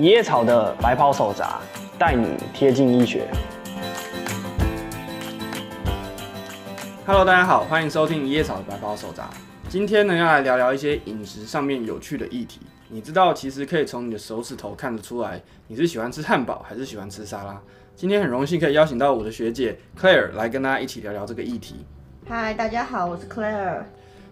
一叶草的白袍手札，带你贴近医学。Hello，大家好，欢迎收听一叶草的白袍手札。今天呢，要来聊聊一些饮食上面有趣的议题。你知道，其实可以从你的手指头看得出来，你是喜欢吃汉堡还是喜欢吃沙拉。今天很荣幸可以邀请到我的学姐 Claire 来跟大家一起聊聊这个议题。嗨，大家好，我是 Claire。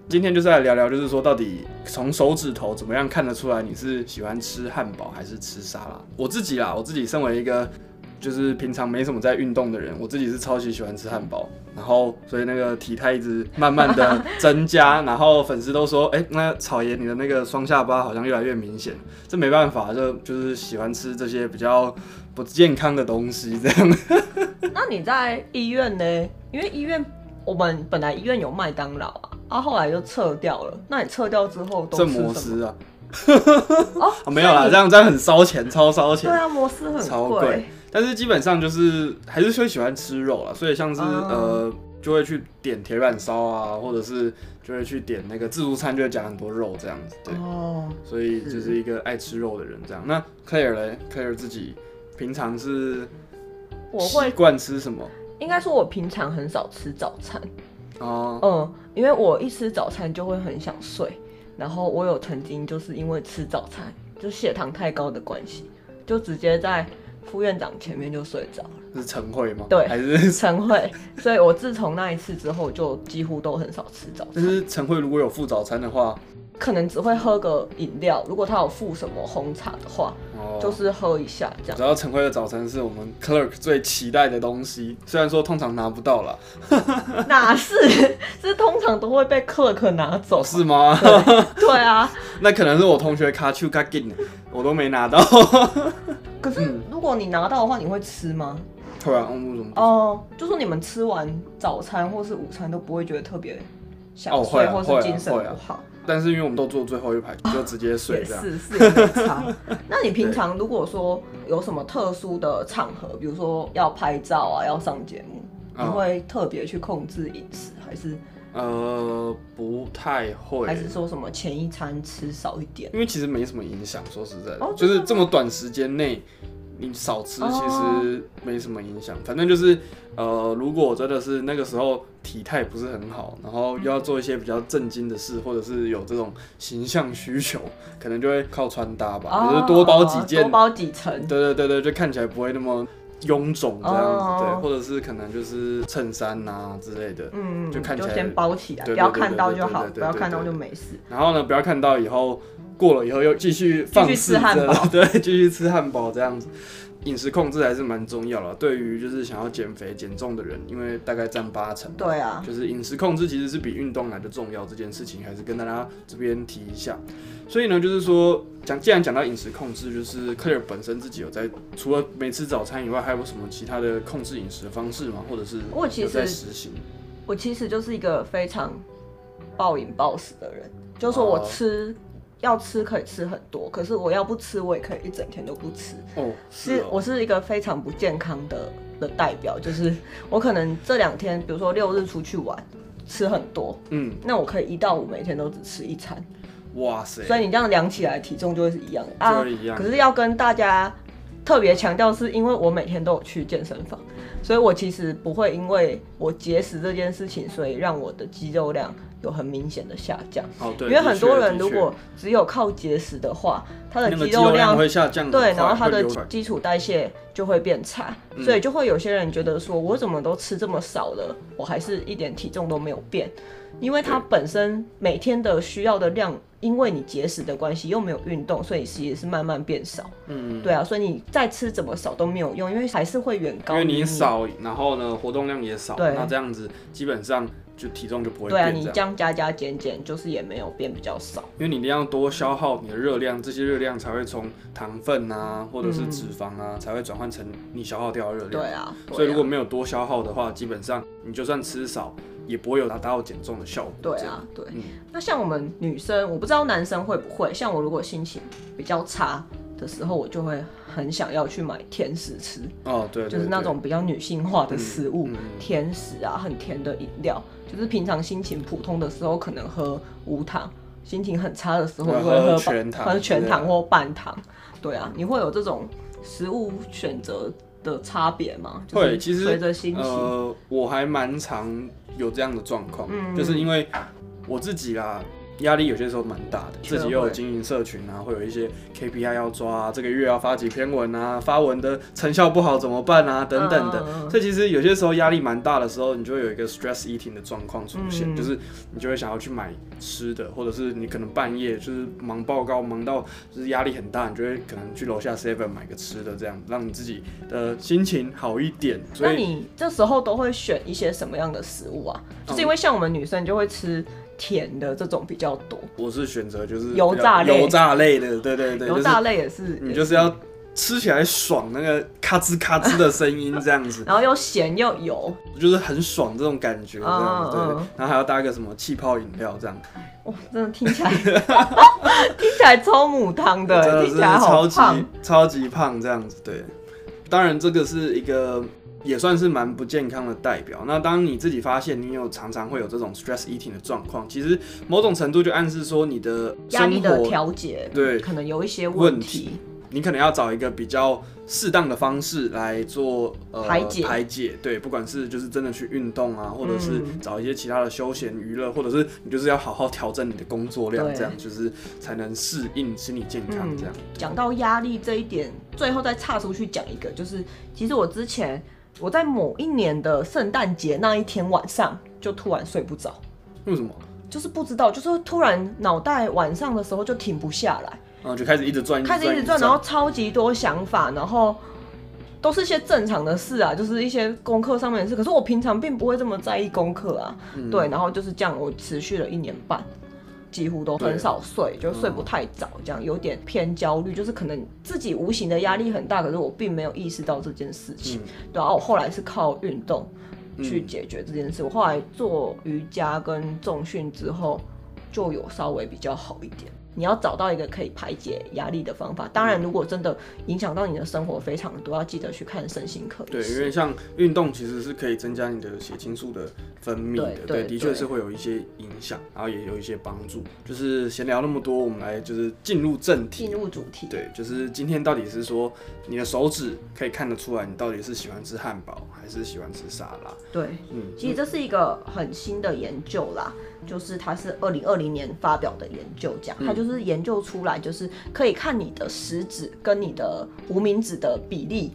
今天就是来聊聊，就是说到底从手指头怎么样看得出来你是喜欢吃汉堡还是吃沙拉？我自己啦，我自己身为一个就是平常没什么在运动的人，我自己是超级喜欢吃汉堡，然后所以那个体态一直慢慢的增加，然后粉丝都说，哎、那草爷你的那个双下巴好像越来越明显，这没办法，就就是喜欢吃这些比较不健康的东西这样。那你在医院呢？因为医院我们本来医院有麦当劳啊。啊，后来就撤掉了。那你撤掉之后都吃什么？摩斯啊？哦，哦，没有啦，这样这样很烧钱，超烧钱。对啊，摩斯很贵。超贵。但是基本上就是还是会喜欢吃肉啦，所以像是、嗯、呃，就会去点铁板烧啊，或者是就会去点那个自助餐，就会加很多肉这样子。对哦。所以就是一个爱吃肉的人这样。那 Claire 嘞？Claire 自己平常是我会习惯吃什么？应该说，我平常很少吃早餐。哦，嗯，因为我一吃早餐就会很想睡，然后我有曾经就是因为吃早餐，就血糖太高的关系，就直接在副院长前面就睡着了。是晨会吗？对，还是晨会。所以我自从那一次之后，就几乎都很少吃早餐。但是晨会如果有附早餐的话。可能只会喝个饮料，如果他有附什么红茶的话，哦、就是喝一下这样。只要晨会的早餐是我们 clerk 最期待的东西，虽然说通常拿不到啦。哪是？是通常都会被 clerk 拿走。是吗？对，对啊。那可能是我同学卡丘卡进，我都没拿到。可是如果你拿到的话，你会吃吗？会啊，为什么？哦，就说你们吃完早餐或是午餐都不会觉得特别想睡，或是精神不好。但是因为我们都坐最后一排，就直接睡这样。是是有差。那你平常如果说有什么特殊的场合，比如说要拍照啊，要上节目，你会特别去控制饮食，还是？呃，不太会。还是说什么前一餐吃少一点？因为其实没什么影响，说实在的，哦、就是这么短时间内。你少吃其实没什么影响，反正就是，呃，如果真的是那个时候体态不是很好，然后又要做一些比较正经的事，或者是有这种形象需求，可能就会靠穿搭吧，就是多包几件，多包几层，对对对对，就看起来不会那么臃肿这样子，对，或者是可能就是衬衫呐之类的，嗯，就看起来先包起来，不要看到就好，不要看到就没事。然后呢，不要看到以后。过了以后又继续放肆吃汉堡，对，继续吃汉堡这样子，饮食控制还是蛮重要的。对于就是想要减肥减重的人，因为大概占八成。对啊，就是饮食控制其实是比运动来的重要，这件事情还是跟大家这边提一下。所以呢，就是说讲，既然讲到饮食控制，就是 Claire 本身自己有在除了没吃早餐以外，还有什么其他的控制饮食的方式吗？或者是有在实行？我其实就是一个非常暴饮暴食的人，就是说我吃。要吃可以吃很多，可是我要不吃，我也可以一整天都不吃。哦，是，我是一个非常不健康的的代表，就是 我可能这两天，比如说六日出去玩，吃很多，嗯，那我可以一到五每天都只吃一餐。哇塞！所以你这样量起来体重就会是一样的啊。可是要跟大家特别强调，是因为我每天都有去健身房，所以我其实不会因为我节食这件事情，所以让我的肌肉量。有很明显的下降，哦，对，因为很多人如果只有靠节食的话，他的肌肉量会下降，对，然后他的基础代谢就会变差，所以就会有些人觉得说，我怎么都吃这么少了，我还是一点体重都没有变，因为他本身每天的需要的量，因为你节食的关系又没有运动，所以其实是慢慢变少，嗯，对啊，所以你再吃怎么少都没有用，因为还是会远高，因为你少，然后呢活动量也少，对，那这样子基本上。就体重就不会变。对啊，你这样加加减减，就是也没有变比较少。因为你一定要多消耗你的热量，这些热量才会从糖分啊，或者是脂肪啊，嗯、才会转换成你消耗掉的热量。对啊，所以如果没有多消耗的话，基本上你就算吃少，也不会有达到减重的效果。对啊，对。嗯、那像我们女生，我不知道男生会不会，像我如果心情比较差的时候，我就会很想要去买甜食吃。哦，对，对，对，就是那种比较女性化的食物，嗯嗯、甜食啊，很甜的饮料。就是平常心情普通的时候，可能喝无糖，心情很差的时候，喝会喝全糖喝全糖或半糖。对啊，你会有这种食物选择的差别吗？就是会，其实随着心情，呃，我还蛮常有这样的状况，嗯就是因为我自己啦。压力有些时候蛮大的，自己又有经营社群啊，会有一些 KPI 要抓啊，这个月要发几篇文啊，发文的成效不好怎么办啊，等等的。嗯所以其实有些时候压力蛮大的时候，你就会有一个 stress eating 的状况出现，嗯就是你就会想要去买吃的，或者是你可能半夜就是忙报告忙到就是压力很大，你就会可能去楼下 seven 买个吃的，这样让你自己的心情好一点。所以那你这时候都会选一些什么样的食物啊？就是因为像我们女生就会吃甜的这种比较多，我是选择就是油炸类。油炸类的，对对对，油炸类也是，就是、你就是要吃起来爽，那个咔吱咔吱的声音这样子，然后又咸又油，就是很爽这种感觉，这样子，对，然后还要搭个什么气泡饮料这样，哇，真的听起来 听起来超母汤的，真的是听起来好超级胖。超级胖这样子，对，当然这个是一个。也算是蛮不健康的代表。那当你自己发现你有常常会有这种 stress eating 的状况，其实某种程度就暗示说你的压力的调节，对可能有一些问问题。你可能要找一个比较适当的方式来做呃排解排解，对，不管是就是真的去运动啊，或者是嗯找一些其他的休闲娱乐，或者是你就是要好好调整你的工作量，这样就是才能适应心理健康这样。讲到压力这一点，最后再岔出去讲一个，就是其实我之前我在某一年的圣诞节那一天晚上就突然睡不着，为什么？就是不知道，就是突然脑袋晚上的时候就停不下来。然后就开始一直转，开始一直转，然后超级多想法，然后都是一些正常的事啊，就是一些功课上面的事。可是我平常并不会这么在意功课啊，嗯、对，然后就是这样，我持续了一年半，几乎都很少睡，就睡不太早，这样有点偏焦虑，就是可能自己无形的压力很大，可是我并没有意识到这件事情。嗯、然后我后来是靠运动去解决这件事，我后来做瑜伽跟重训之后，就有稍微比较好一点。你要找到一个可以排解压力的方法。当然，如果真的影响到你的生活非常多，要记得去看身心科。对，因为像运动其实是可以增加你的血清素的分泌的，对，的确是会有一些影响，然后也有一些帮助。就是闲聊那么多，我们来就是进入正题，进入主题。对，就是今天到底是说你的手指可以看得出来，你到底是喜欢吃汉堡还是喜欢吃沙拉？对，嗯，其实这是一个很新的研究啦，就是它是二零二零年发表的研究，讲它就是。就是研究出来，就是可以看你的食指跟你的无名指的比例，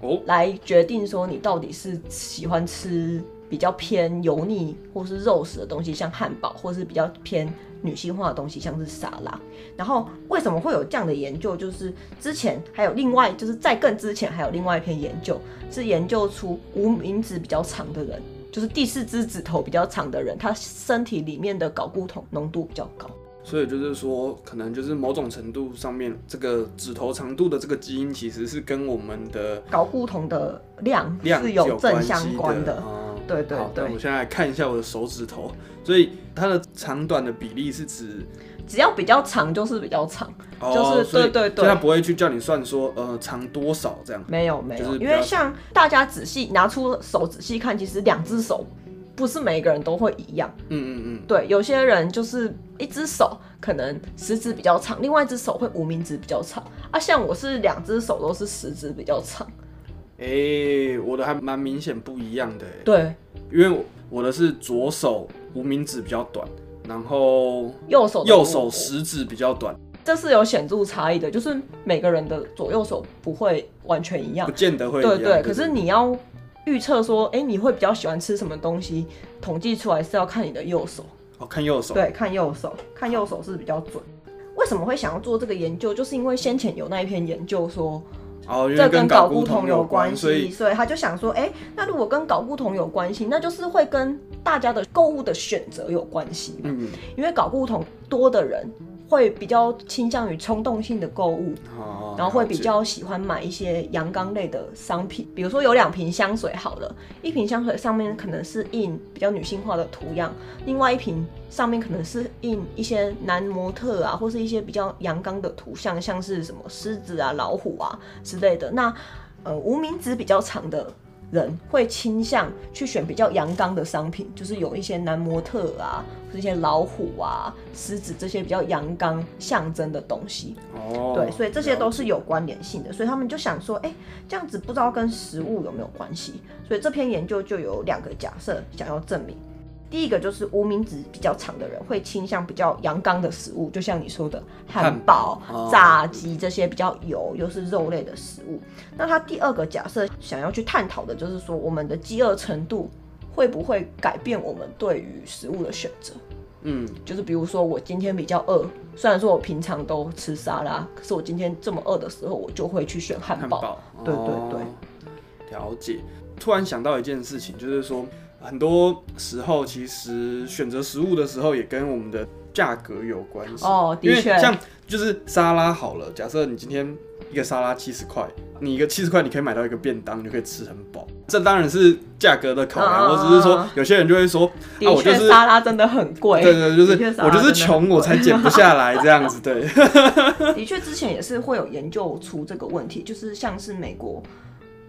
哦，来决定说你到底是喜欢吃比较偏油腻或是肉食的东西，像汉堡，或是比较偏女性化的东西，像是沙拉。然后为什么会有这样的研究？就是之前还有另外，就是在更之前还有另外一篇研究，是研究出无名指比较长的人，就是第四只指头比较长的人，他身体里面的睾固酮浓度比较高。所以就是说，可能就是某种程度上面，这个指头长度的这个基因，其实是跟我们的睾固酮的量是有正相关的。嗯、对对对。我现在来看一下我的手指头，所以它的长短的比例是指，只要比较长就是比较长，哦、就是对对对。所以它不会去叫你算说，呃，长多少这样。没有没有，因为像大家仔细拿出手仔细看，其实两只手。不是每个人都会一样，嗯嗯嗯，对，有些人就是一只手可能食指比较长，另外一只手会无名指比较长。啊。像我是两只手都是食指比较长，哎、欸，我的还蛮明显不一样的，对，因为我的是左手无名指比较短，然后右手右手食指比较短，这是有显著差异的，就是每个人的左右手不会完全一样，不见得会一样，对对，可是你要。预测说，哎、欸，你会比较喜欢吃什么东西？统计出来是要看你的右手。哦，看右手。对，看右手，看右手是比较准。为什么会想要做这个研究？就是因为先前有那一篇研究说，哦，这跟睾固酮有关系，所以所以他就想说，哎、欸，那如果跟睾固酮有关系，那就是会跟大家的购物的选择有关系。嗯，因为睾固酮多的人。会比较倾向于冲动性的购物，然后会比较喜欢买一些阳刚类的商品，比如说有两瓶香水好了，一瓶香水上面可能是印比较女性化的图样，另外一瓶上面可能是印一些男模特啊，或是一些比较阳刚的图像，像是什么狮子啊、老虎啊之类的。那呃无名指比较长的人会倾向去选比较阳刚的商品，就是有一些男模特啊，这些老虎啊、狮子这些比较阳刚象征的东西。哦，对，所以这些都是有关联性的，所以他们就想说，哎、欸，这样子不知道跟食物有没有关系？所以这篇研究就有两个假设想要证明。第一个就是无名指比较长的人会倾向比较阳刚的食物，就像你说的汉堡、堡炸鸡这些比较油又是肉类的食物。那他第二个假设想要去探讨的就是说，我们的饥饿程度会不会改变我们对于食物的选择？嗯，就是比如说我今天比较饿，虽然说我平常都吃沙拉，可是我今天这么饿的时候，我就会去选汉堡。汉堡对对对，了解。突然想到一件事情，就是说。很多时候，其实选择食物的时候也跟我们的价格有关系哦。的确，因为像就是沙拉好了，假设你今天一个沙拉七十块，你一个七十块你可以买到一个便当，你就可以吃很饱。这当然是价格的考量。我只是说，有些人就会说，啊，我就是沙拉真的很贵。对对，就是我就是穷，我才减不下来这样子。对，的确，之前也是会有研究出这个问题，就是像是美国。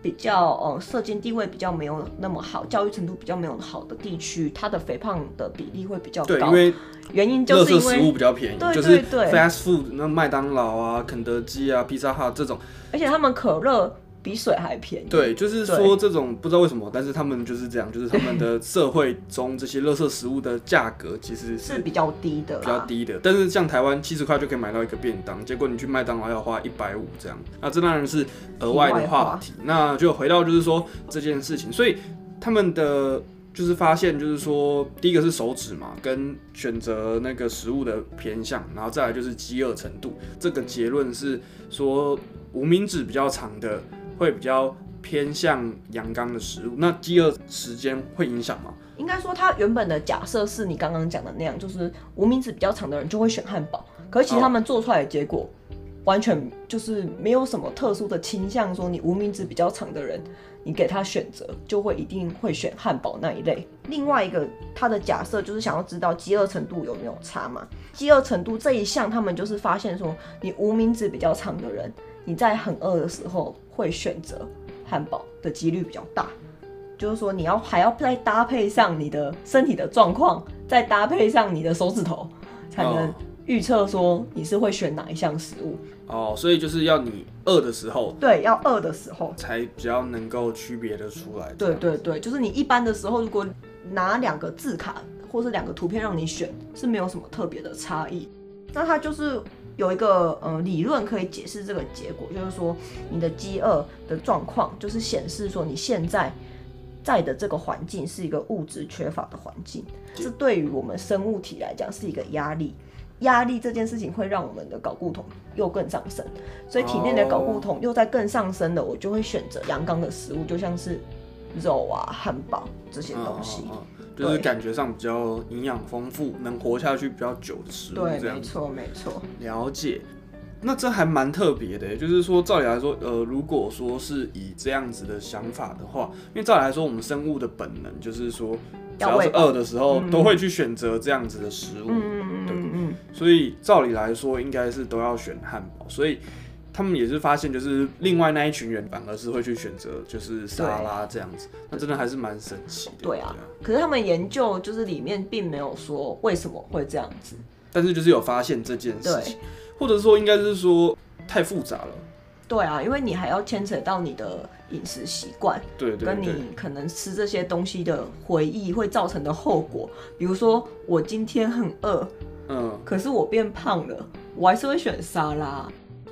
比较呃，社经地位比较没有那么好，教育程度比较没有好的地区，它的肥胖的比例会比较高。对，因为原因就是因为食物比较便宜，就是 fast food，那麦当劳啊、肯德基啊、披萨哈这种，而且他们可乐。比水还便宜。对，就是说这种不知道为什么，但是他们就是这样，就是他们的 社会中这些垃圾食物的价格其实是比较低的，比较低的。但是像台湾七十块就可以买到一个便当，结果你去麦当劳要花一百五这样，那这当然是额外的话题。那就回到就是说这件事情，所以他们的就是发现就是说，第一个是手指嘛，跟选择那个食物的偏向，然后再来就是饥饿程度。这个结论是说无名指比较长的。会比较偏向阳刚的食物，那饥饿时间会影响吗？应该说，他原本的假设是你刚刚讲的那样，就是无名指比较长的人就会选汉堡。可是其实他们做出来的结果，完全就是没有什么特殊的倾向，说你无名指比较长的人，你给他选择就会一定会选汉堡那一类。另外一个他的假设就是想要知道饥饿程度有没有差嘛？饥饿程度这一项，他们就是发现说，你无名指比较长的人，你在很饿的时候。会选择汉堡的几率比较大，就是说你要还要再搭配上你的身体的状况，再搭配上你的手指头，才能预测说你是会选哪一项食物。哦，所以就是要你饿的时候，对，要饿的时候才比较能够区别的出来。对对对，就是你一般的时候，如果拿两个字卡或是两个图片让你选，是没有什么特别的差异。那它就是。有一个呃理论可以解释这个结果，就是说你的饥饿的状况，就是显示说你现在在的这个环境是一个物质缺乏的环境，这对于我们生物体来讲是一个压力。压力这件事情会让我们的睾固酮又更上升，所以体内的睾固酮又在更上升的，我就会选择阳刚的食物，就像是肉啊、汉堡这些东西。就是感觉上比较营养丰富，能活下去比较久的食物，没错，没错。了解，那这还蛮特别的，就是说，照理来说，呃，如果说是以这样子的想法的话，因为照理来说，我们生物的本能就是说，只要是饿的时候，都会去选择这样子的食物，对，所以照理来说，应该是都要选汉堡，所以。他们也是发现，就是另外那一群人反而是会去选择就是沙拉这样子，那真的还是蛮神奇的。对啊，可是他们研究就是里面并没有说为什么会这样子，但是就是有发现这件事情，或者说应该是说太复杂了。对啊，因为你还要牵扯到你的饮食习惯，对，跟你可能吃这些东西的回忆会造成的后果，比如说我今天很饿，嗯，可是我变胖了，我还是会选沙拉。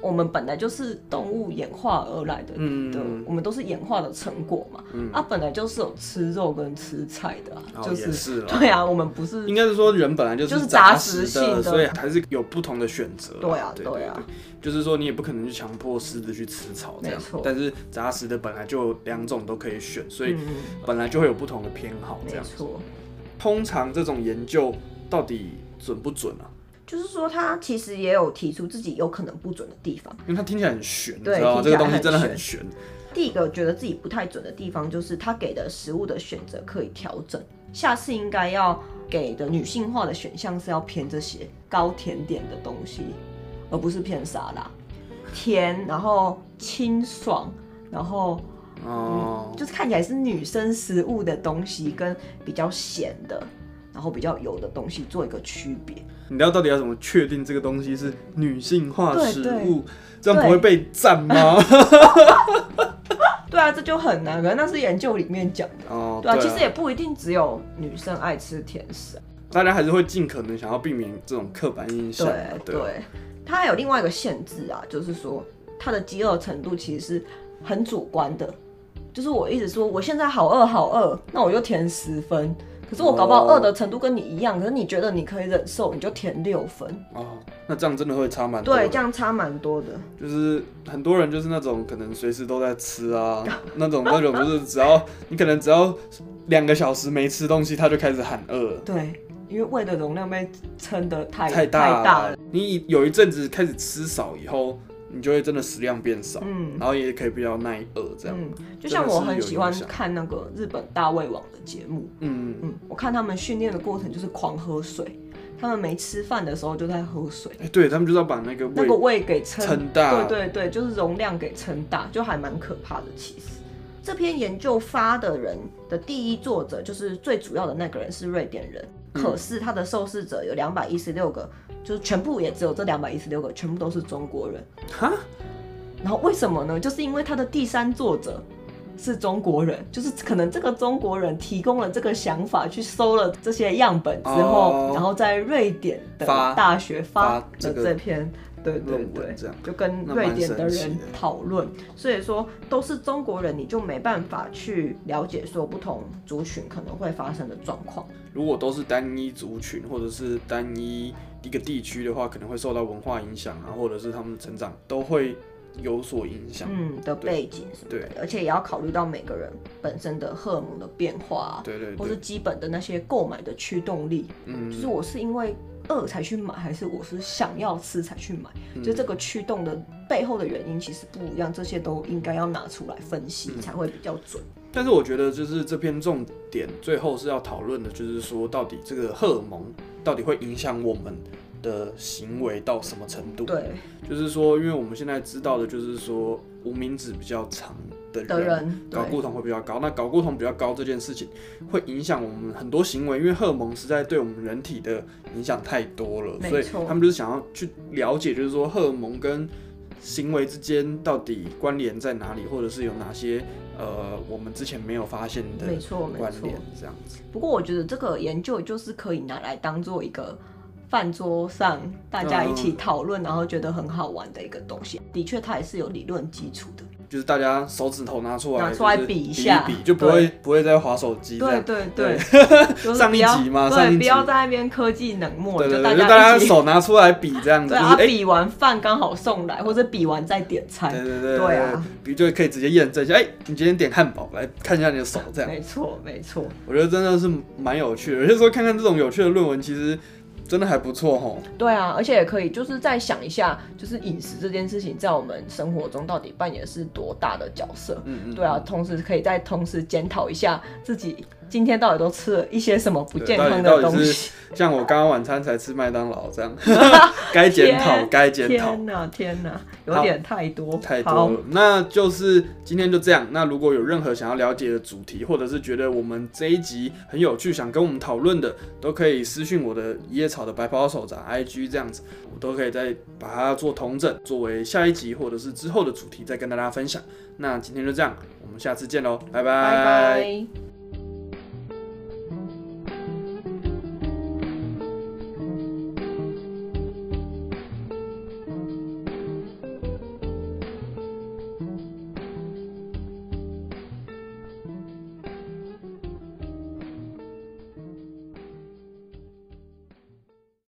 我们本来就是动物演化而来的，嗯，对，我们都是演化的成果嘛，嗯，啊，本来就是有吃肉跟吃菜的，啊，就是，是对啊，我们不是，应该是说人本来就是杂食性的，所以还是有不同的选择，对啊，对啊，就是说你也不可能去强迫狮子去吃草这样，但是杂食的本来就两种都可以选，所以本来就会有不同的偏好这样，通常这种研究到底准不准啊？就是说，他其实也有提出自己有可能不准的地方，因为他听起来很悬，对？这个东西真的很悬。第一个觉得自己不太准的地方，就是他给的食物的选择可以调整，下次应该要给的女性化的选项是要偏这些高甜点的东西，而不是偏沙拉，甜，然后清爽，然后哦、嗯，就是看起来是女生食物的东西，跟比较咸的，然后比较油的东西做一个区别。你知道到底要怎么确定这个东西是女性化食物？这样不会被赞吗？对 啊，这就很难，可能那是研究里面讲的。哦，对啊，对啊，其实也不一定只有女生爱吃甜食，大家还是会尽可能想要避免这种刻板印象。对对，它还有另外一个限制啊，就是说它的饥饿程度其实是很主观的。就是我一直说我现在好饿好饿，那我就填十分。可是我搞不好饿的程度跟你一样，可是你觉得你可以忍受，你就填六分。哦，那这样真的会差蛮多。对，这样差蛮多的。就是很多人就是那种可能随时都在吃啊，那种那种就是只要你可能只要两个小时没吃东西，他就开始喊饿。对，因为胃的容量被撑得太太大了。太大了。你有一阵子开始吃少以后。你就会真的食量变少，嗯，然后也可以比较耐饿，这样，嗯。就像我很喜欢看那个日本大胃王的节目，嗯嗯，我看他们训练的过程就是狂喝水，他们没吃饭的时候就在喝水。哎，对他们就是要把那个胃那个胃给撑撑大，对对对，就是容量给撑大，就还蛮可怕的。其实这篇研究发的人的第一作者就是最主要的那个人是瑞典人，嗯，可是他的受试者有两百一十六个。就是全部也只有这两百一十六个，全部都是中国人。哈，然后为什么呢？就是因为他的第三作者是中国人，就是可能这个中国人提供了这个想法，去搜了这些样本之后，哦、然后在瑞典的大学发了这篇。对对对，就跟瑞典的人讨论，所以说都是中国人，你就没办法去了解说不同族群可能会发生的状况。如果都是单一族群或者是单一一个地区的话，可能会受到文化影响啊，或者是他们的成长都会有所影响。嗯，的背景是对，而且也要考虑到每个人本身的荷尔蒙的变化，对对，或是基本的那些购买的驱动力。嗯，就是我是因为。饿才去买，还是我是想要吃才去买？嗯、就这个驱动的背后的原因其实不一样，这些都应该要拿出来分析才会比较准。嗯、但是我觉得，就是这篇重点最后是要讨论的，就是说到底这个荷尔蒙到底会影响我们的行为到什么程度？对，就是说，因为我们现在知道的就是说无名指比较长。的人睾固酮会比较高，那睾固酮比较高这件事情会影响我们很多行为，因为荷尔蒙实在对我们人体的影响太多了，所以他们就是想要去了解，就是说荷尔蒙跟行为之间到底关联在哪里，或者是有哪些呃我们之前没有发现的关联，没错没错，这样子。不过我觉得这个研究就是可以拿来当做一个饭桌上大家一起讨论，然后觉得很好玩的一个东西。的确，它也是有理论基础的。就是大家手指头拿出来，拿出来比一下，就不会不会再划手机。对对 对，上一集嘛，对，不要在那边科技冷漠，对对对，就大家手拿出来比这样子。啊，比完饭刚好送来，或者比完再点餐。对对对，对啊，比就可以直接验证一下，哎，你今天点汉堡，来看一下你的手，这样。没错没错，我觉得真的是蛮有趣的，有些时候看看这种有趣的论文，其实。真的还不错吼，对啊，而且也可以就是再想一下，就是饮食这件事情在我们生活中到底扮演是多大的角色。嗯嗯，对啊，同时可以再同时检讨一下自己。今天到底都吃了一些什么不健康的东西？像我刚刚晚餐才吃麦当劳这样，该检讨，该检讨。天哪，天哪，有点太多，太多了。那就是今天就这样。那如果有任何想要了解的主题，或者是觉得我们这一集很有趣，想跟我们讨论的，都可以私讯我的野草的白袍手掌 IG 这样子，我都可以再把它做统整，作为下一集或者是之后的主题再跟大家分享。那今天就这样，我们下次见喽，拜拜。拜拜。